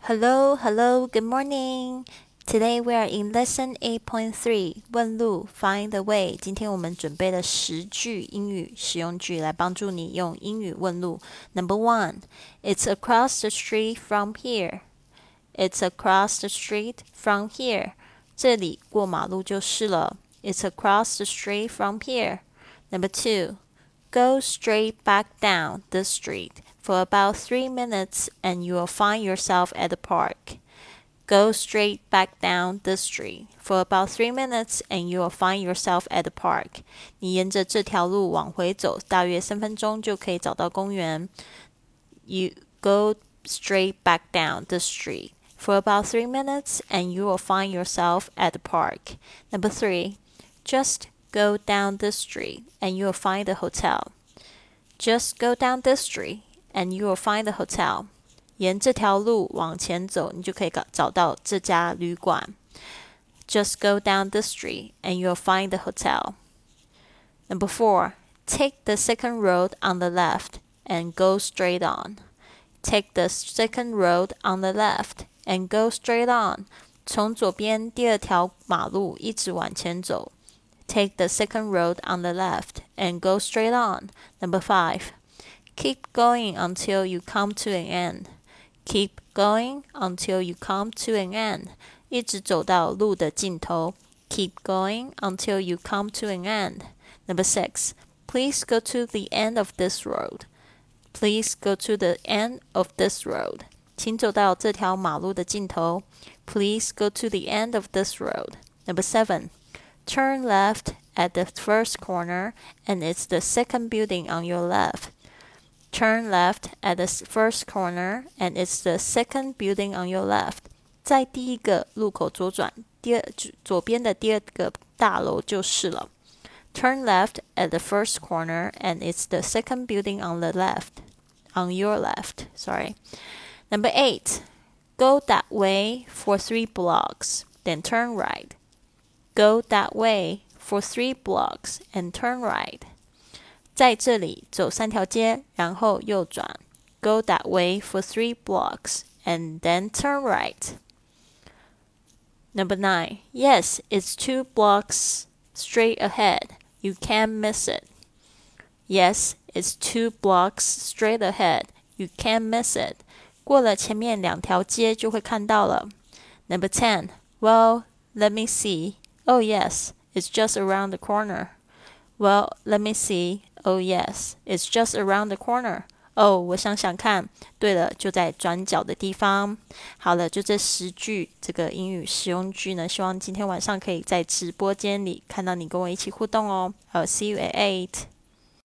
Hello, hello, good morning. Today we are in lesson 8.3问路 Find the way. 今天我们准备了十句英语实用句来帮助你用英语问路。Number one, it's across the street from here. It's across the street from here. 这里过马路就是了。It's across the street from here. Number two, go straight back down the street for about three minutes and you will find yourself at the park. Go straight back down the street for about three minutes and you will find yourself at the park. 你沿着这条路往回走，大约三分钟就可以找到公园。You go straight back down the street for about three minutes and you will find yourself at the park. Number three, just go down the street and you will find the hotel. Just go down this street and you will find the hotel. 沿这条路往前走，你就可以找找到这家旅馆。Just go down the street and you'll find the hotel. Number four, take the second road on the left and go straight on. Take the second road on the left and go straight on. 从左边第二条马路一直往前走。 Take the second road on the left and go straight on. Number five, Keep going until you come to an end. Keep going until you come to an end. 一直走到路的尽头。Keep going until you come to an end. Number six. Please go to the end of this road. Please go to the end of this road. 请走到这条马路的尽头。Please go to the end of this road. Number seven. Turn left at the first corner, and it's the second building on your left. Turn left at the first corner, and it's the second building on your left. 在第一个路口左转，第二左边的第二个大楼就是了。Turn left at the first corner, and it's the second building on the left. On your left, sorry. Number eight, go that way for three blocks, then turn right. Go that way for three blocks and turn right. 在这里走三条街，然后右转。Go that way for three blocks and then turn right. Number nine. Yes, it's two blocks straight ahead. You can't miss it. Yes, it's two blocks straight ahead. You can't miss it. 过了前面两条街就会看到了。Number ten. Well, let me see. Oh yes, it's just around the corner. Well, let me see. Oh yes, it's just around the corner. 哦，我想想看。对了，就在转角的地方。好了，就这十句这个英语实用句呢，希望今天晚上可以在直播间里看到你跟我一起互动哦。I'll see you at eight.